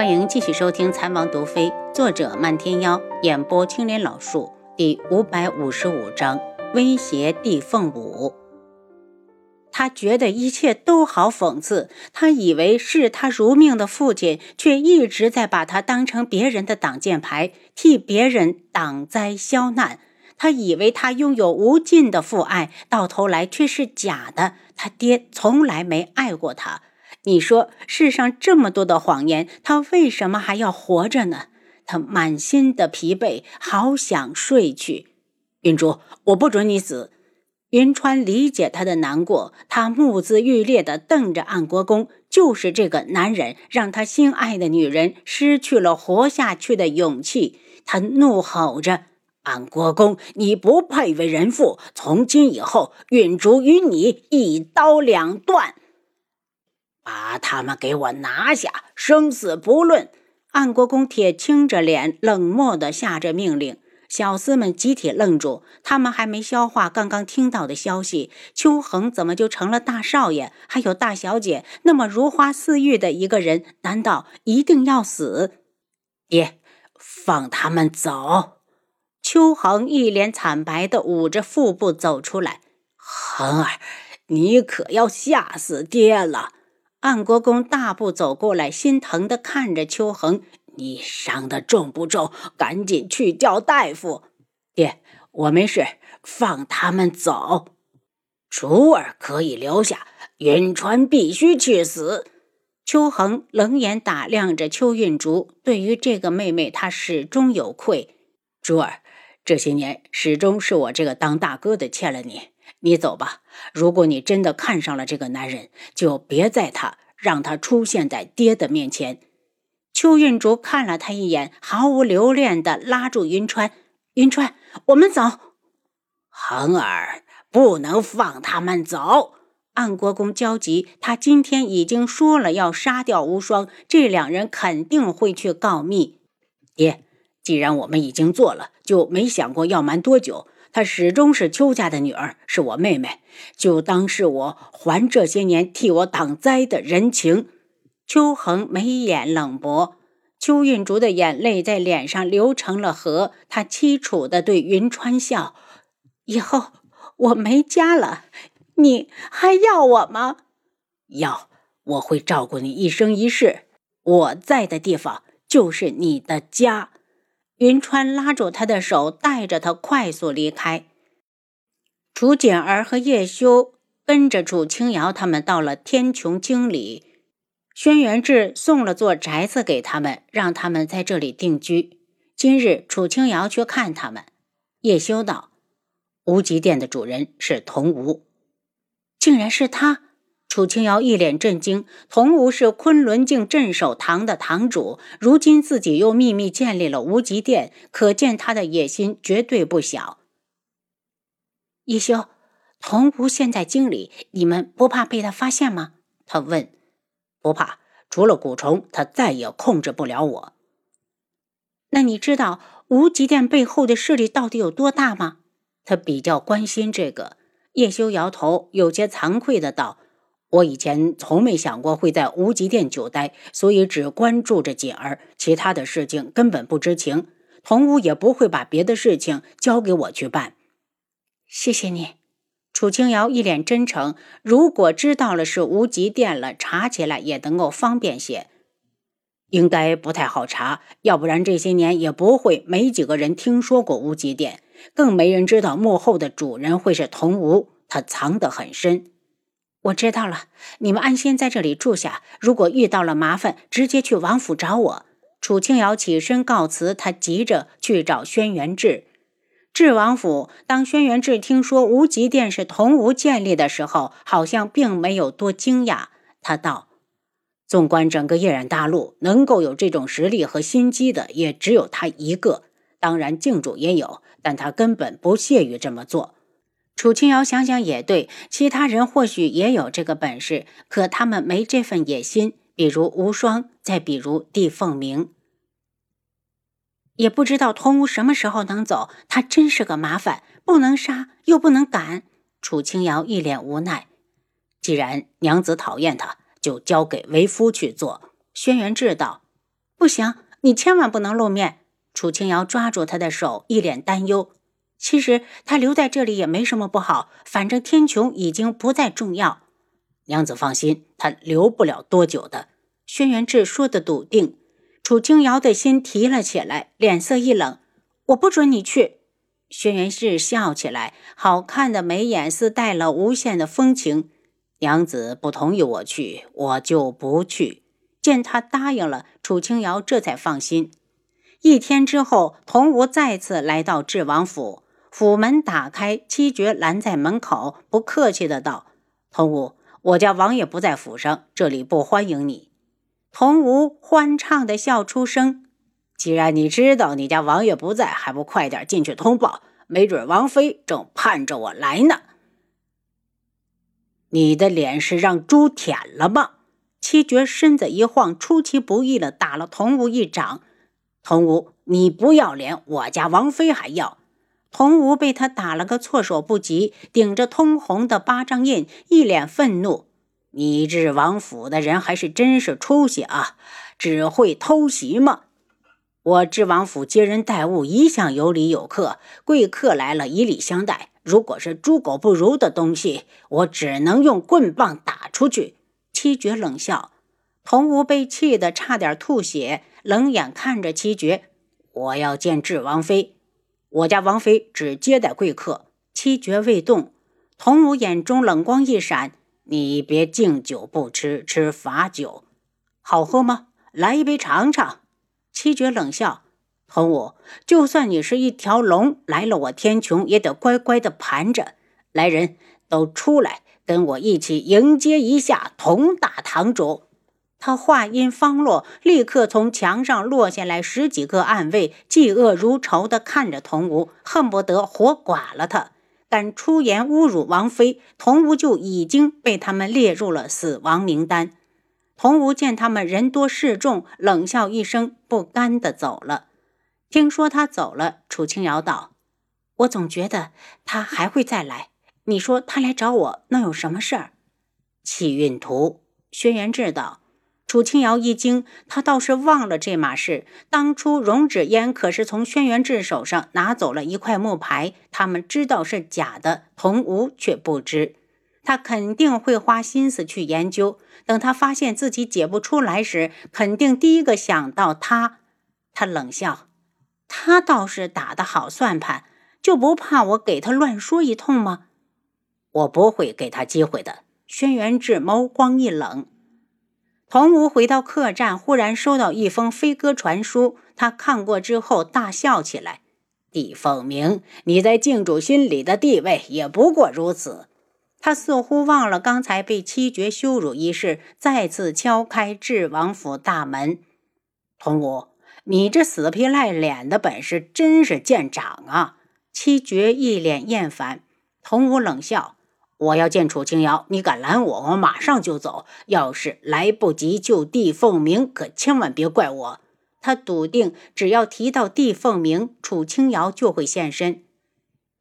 欢迎继续收听《残王毒妃》，作者漫天妖，演播青莲老树，第五百五十五章：威胁帝凤舞。他觉得一切都好讽刺，他以为视他如命的父亲，却一直在把他当成别人的挡箭牌，替别人挡灾消难。他以为他拥有无尽的父爱，到头来却是假的。他爹从来没爱过他。你说世上这么多的谎言，他为什么还要活着呢？他满心的疲惫，好想睡去。云珠，我不准你死。云川理解他的难过，他目眦欲裂地瞪着安国公。就是这个男人，让他心爱的女人失去了活下去的勇气。他怒吼着：“安国公，你不配为人父！从今以后，云竹与你一刀两断。”把他们给我拿下，生死不论！安国公铁青着脸，冷漠地下着命令。小厮们集体愣住，他们还没消化刚刚听到的消息：秋恒怎么就成了大少爷？还有大小姐，那么如花似玉的一个人，难道一定要死？爹，放他们走！秋恒一脸惨白地捂着腹部走出来。恒儿，你可要吓死爹了！安国公大步走过来，心疼地看着秋恒：“你伤得重不重？赶紧去叫大夫。”爹，我没事，放他们走。楚儿可以留下，云川必须去死。秋恒冷眼打量着邱运竹，对于这个妹妹，他始终有愧。珠儿，这些年始终是我这个当大哥的欠了你。你走吧。如果你真的看上了这个男人，就别在他让他出现在爹的面前。邱运竹看了他一眼，毫无留恋地拉住云川：“云川，我们走。”恒儿，不能放他们走。安国公焦急，他今天已经说了要杀掉无双，这两人肯定会去告密。爹，既然我们已经做了，就没想过要瞒多久。她始终是邱家的女儿，是我妹妹，就当是我还这些年替我挡灾的人情。邱恒眉眼冷薄，邱运竹的眼泪在脸上流成了河。他凄楚地对云川笑：“以后我没家了，你还要我吗？要，我会照顾你一生一世。我在的地方就是你的家。”云川拉住他的手，带着他快速离开。楚简儿和叶修跟着楚清瑶他们到了天穹京里，轩辕志送了座宅子给他们，让他们在这里定居。今日楚清瑶去看他们，叶修道：“无极殿的主人是童无，竟然是他。”楚清瑶一脸震惊，童无是昆仑镜镇守堂的堂主，如今自己又秘密建立了无极殿，可见他的野心绝对不小。叶修，童无现在经理，你们不怕被他发现吗？他问。不怕，除了蛊虫，他再也控制不了我。那你知道无极殿背后的势力到底有多大吗？他比较关心这个。叶修摇头，有些惭愧的道。我以前从没想过会在无极殿久待，所以只关注着锦儿，其他的事情根本不知情。童武也不会把别的事情交给我去办。谢谢你，楚清瑶一脸真诚。如果知道了是无极殿了，查起来也能够方便些。应该不太好查，要不然这些年也不会没几个人听说过无极殿，更没人知道幕后的主人会是童武，他藏得很深。我知道了，你们安心在这里住下。如果遇到了麻烦，直接去王府找我。楚清瑶起身告辞，他急着去找轩辕志。智王府，当轩辕志听说无极殿是童无建立的时候，好像并没有多惊讶。他道：“纵观整个夜染大陆，能够有这种实力和心机的，也只有他一个。当然，靖主也有，但他根本不屑于这么做。”楚清瑶想想也对，其他人或许也有这个本事，可他们没这份野心。比如无双，再比如帝凤鸣，也不知道童无什么时候能走。他真是个麻烦，不能杀又不能赶。楚清瑶一脸无奈。既然娘子讨厌他，就交给为夫去做。轩辕志道：“不行，你千万不能露面。楚清瑶抓住他的手，一脸担忧。其实他留在这里也没什么不好，反正天穹已经不再重要。娘子放心，他留不了多久的。轩辕志说的笃定。楚清瑶的心提了起来，脸色一冷：“我不准你去。”轩辕志笑起来，好看的眉眼似带了无限的风情。娘子不同意我去，我就不去。见他答应了，楚清瑶这才放心。一天之后，童无再次来到智王府。府门打开，七绝拦在门口，不客气的道：“童武，我家王爷不在府上，这里不欢迎你。”童武欢畅的笑出声：“既然你知道你家王爷不在，还不快点进去通报？没准王妃正盼着我来呢。”你的脸是让猪舔了吗？七绝身子一晃，出其不意的打了童武一掌。童武，你不要脸，我家王妃还要。童无被他打了个措手不及，顶着通红的巴掌印，一脸愤怒：“你智王府的人还是真是出息啊，只会偷袭吗？我智王府接人待物一向有礼有客，贵客来了以礼相待。如果是猪狗不如的东西，我只能用棍棒打出去。”七绝冷笑，童无被气得差点吐血，冷眼看着七绝：“我要见智王妃。”我家王妃只接待贵客，七绝未动。童武眼中冷光一闪：“你别敬酒不吃吃罚酒，好喝吗？来一杯尝尝。”七绝冷笑：“童武，就算你是一条龙来了我天穹，也得乖乖的盘着。来人，都出来，跟我一起迎接一下童大堂主。”他话音方落，立刻从墙上落下来十几个暗卫，嫉恶如仇地看着童无，恨不得活剐了他。敢出言侮辱王妃，童无就已经被他们列入了死亡名单。童无见他们人多势众，冷笑一声，不甘地走了。听说他走了，楚清瑶道：“我总觉得他还会再来。你说他来找我，能有什么事儿？”气运图，轩辕志道。楚清瑶一惊，他倒是忘了这码事。当初容止烟可是从轩辕志手上拿走了一块木牌，他们知道是假的，童无却不知。他肯定会花心思去研究，等他发现自己解不出来时，肯定第一个想到他。他冷笑：“他倒是打得好算盘，就不怕我给他乱说一通吗？”我不会给他机会的。轩辕志眸光一冷。童无回到客栈，忽然收到一封飞鸽传书。他看过之后大笑起来：“帝凤鸣，你在靖主心里的地位也不过如此。”他似乎忘了刚才被七绝羞辱一事，再次敲开智王府大门：“童无，你这死皮赖脸的本事真是见长啊！”七绝一脸厌烦。童无冷笑。我要见楚清瑶，你敢拦我，我马上就走。要是来不及救帝凤鸣，可千万别怪我。他笃定，只要提到帝凤鸣，楚清瑶就会现身。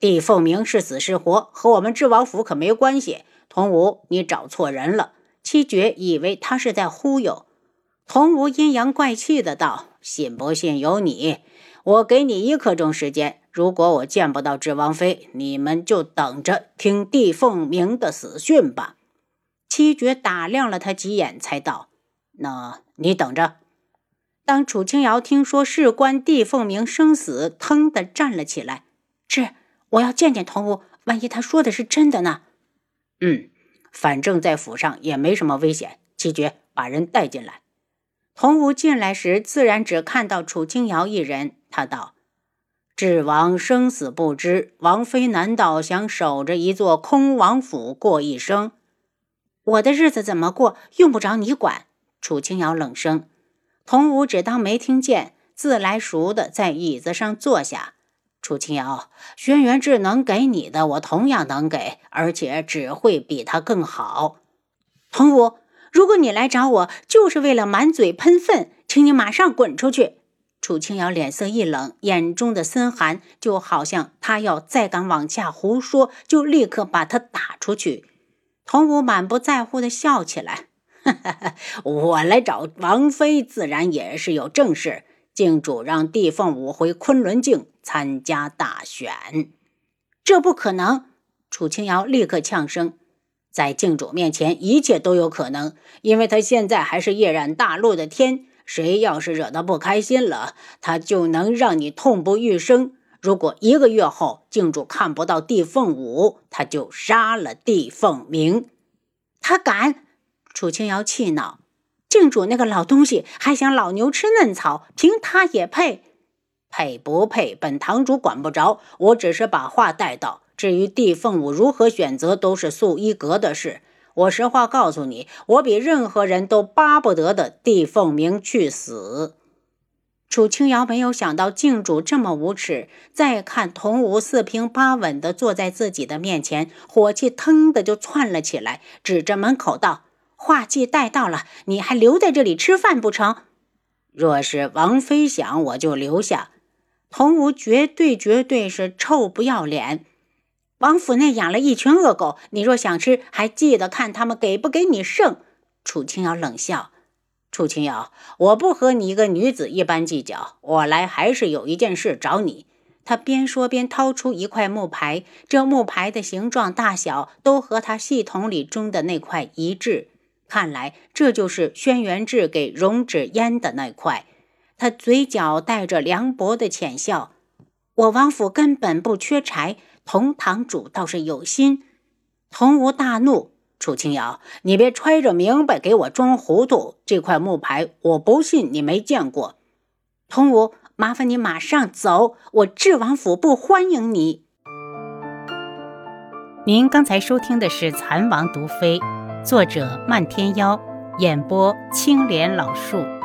帝凤鸣是死是活，和我们智王府可没关系。童武，你找错人了。七绝以为他是在忽悠。童武阴阳怪气的道：“信不信由你。我给你一刻钟时间。”如果我见不到智王妃，你们就等着听帝凤鸣的死讯吧。七绝打量了他几眼，才道：“那你等着。”当楚清瑶听说事关帝凤鸣生死，腾地站了起来：“是，我要见见童武，万一他说的是真的呢？”“嗯，反正在府上也没什么危险。”七绝把人带进来。童武进来时，自然只看到楚清瑶一人。他道。智王生死不知，王妃难道想守着一座空王府过一生？我的日子怎么过，用不着你管。楚清瑶冷声，童武只当没听见，自来熟的在椅子上坐下。楚清瑶，轩辕志能给你的，我同样能给，而且只会比他更好。童武，如果你来找我，就是为了满嘴喷粪，请你马上滚出去。楚清瑶脸色一冷，眼中的森寒就好像他要再敢往下胡说，就立刻把他打出去。童武满不在乎地笑起来：“我来找王妃，自然也是有正事。靖主让帝凤舞回昆仑镜参加大选，这不可能！楚清瑶立刻呛声：“在靖主面前，一切都有可能，因为他现在还是夜染大陆的天。谁要是惹他不开心了，他就能让你痛不欲生。如果一个月后靖主看不到帝凤舞，他就杀了帝凤鸣。他敢！”楚清瑶气恼。靖主那个老东西还想老牛吃嫩草，凭他也配？配不配，本堂主管不着。我只是把话带到。至于帝凤舞如何选择，都是素衣阁的事。我实话告诉你，我比任何人都巴不得的帝凤鸣去死。楚清瑶没有想到靖主这么无耻，再看童武四平八稳的坐在自己的面前，火气腾的就窜了起来，指着门口道。话既带到了，你还留在这里吃饭不成？若是王妃想，我就留下。童武绝对绝对是臭不要脸。王府内养了一群恶狗，你若想吃，还记得看他们给不给你剩。楚清瑶冷笑：“楚清瑶，我不和你一个女子一般计较。我来还是有一件事找你。”他边说边掏出一块木牌，这木牌的形状大小都和他系统里中的那块一致。看来这就是轩辕志给容止烟的那块。他嘴角带着凉薄的浅笑：“我王府根本不缺柴，同堂主倒是有心。”童无大怒：“楚清瑶，你别揣着明白给我装糊涂！这块木牌，我不信你没见过。”童无，麻烦你马上走，我智王府不欢迎你。您刚才收听的是《蚕王毒妃》。作者：漫天妖，演播：青莲老树。